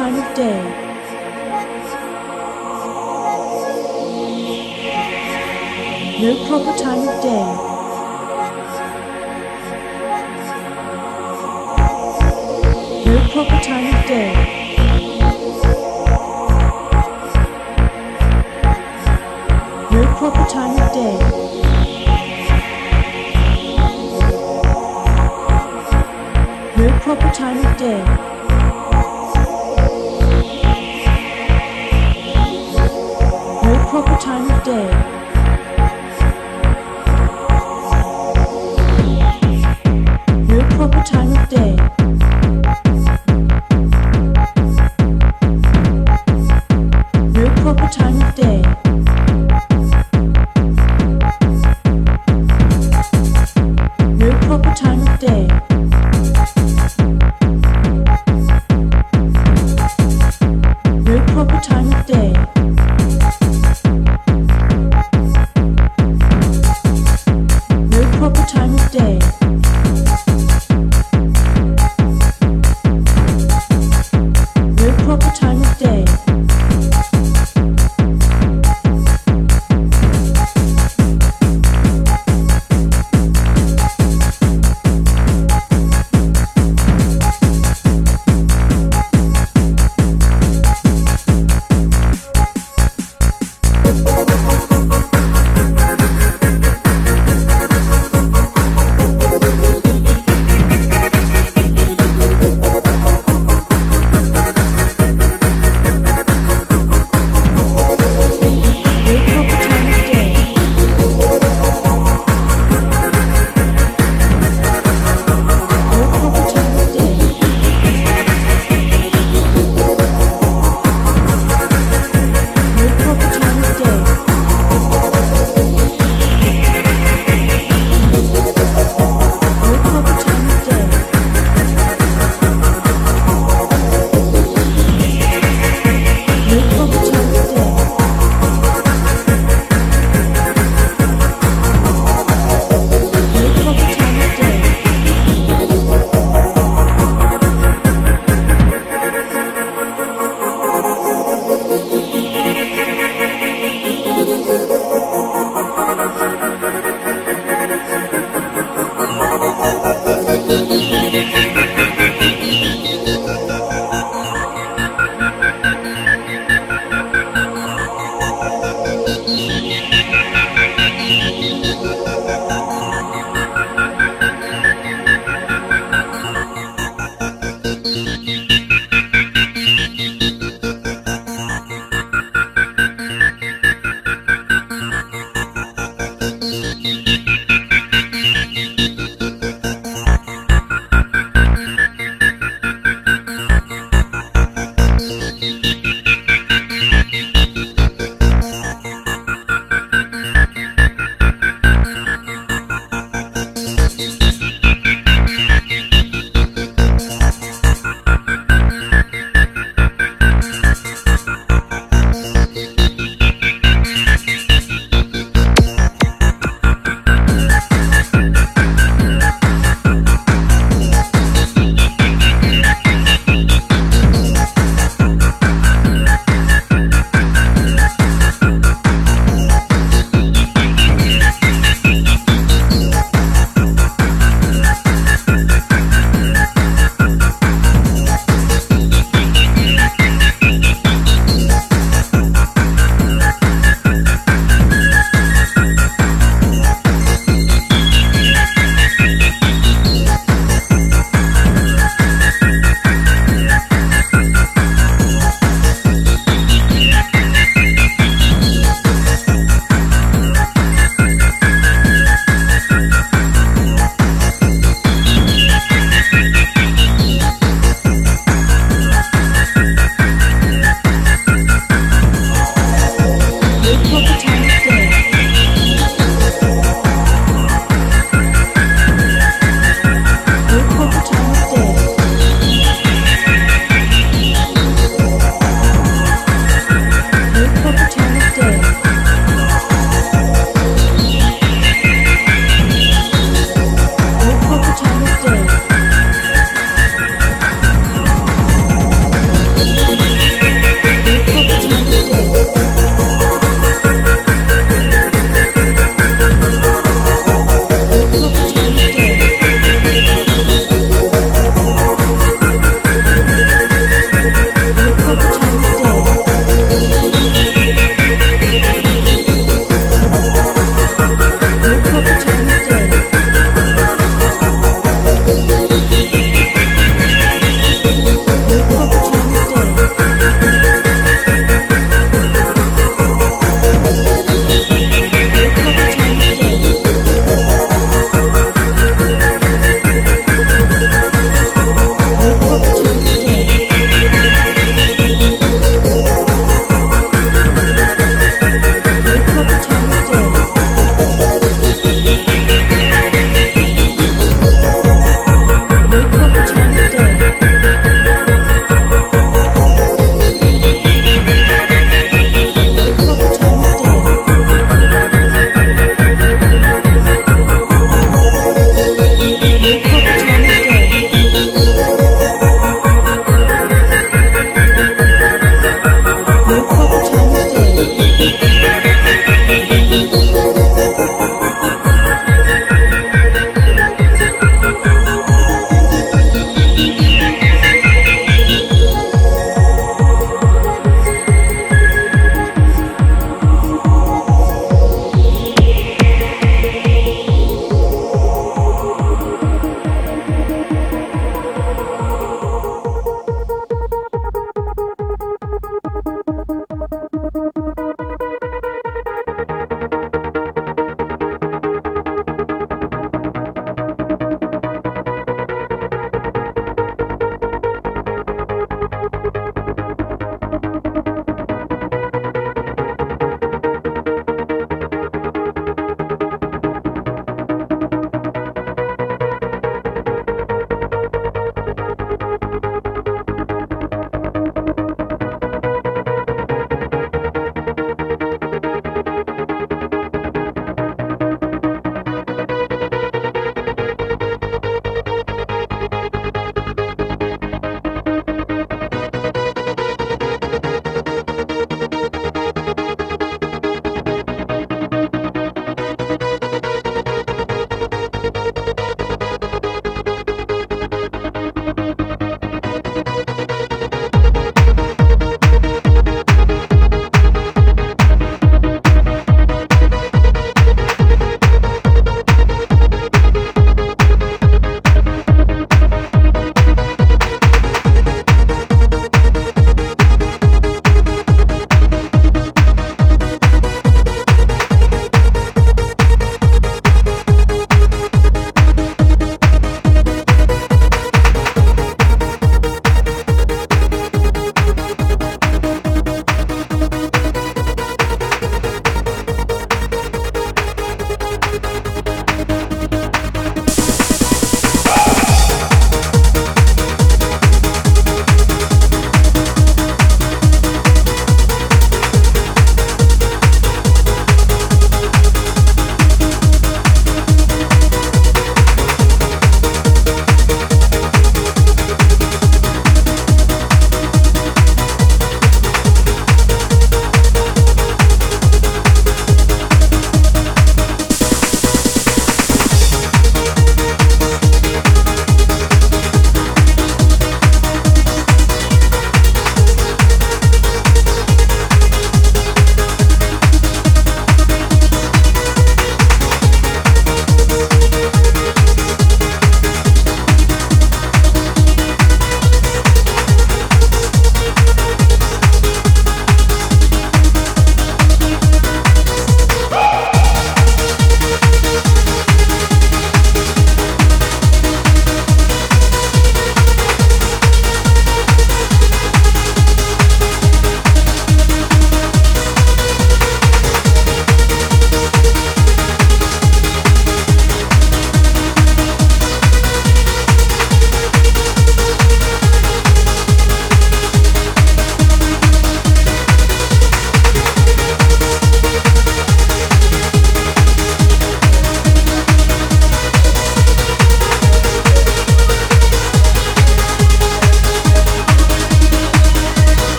time of day. No proper time of day. No proper time of day. No proper time of day. No proper time of day. Proper time of day. No proper time of day.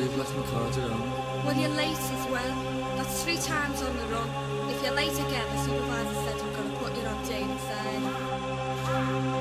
I've left my. Well, you're late as well. That's three times on the run. If you're late again, the supervisor said we're going to put you on daily side.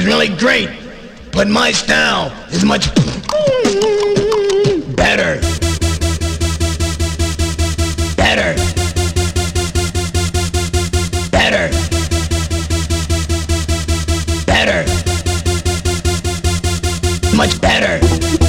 Is really great, but my style is much better. Better. Better. Better. Much better. Better.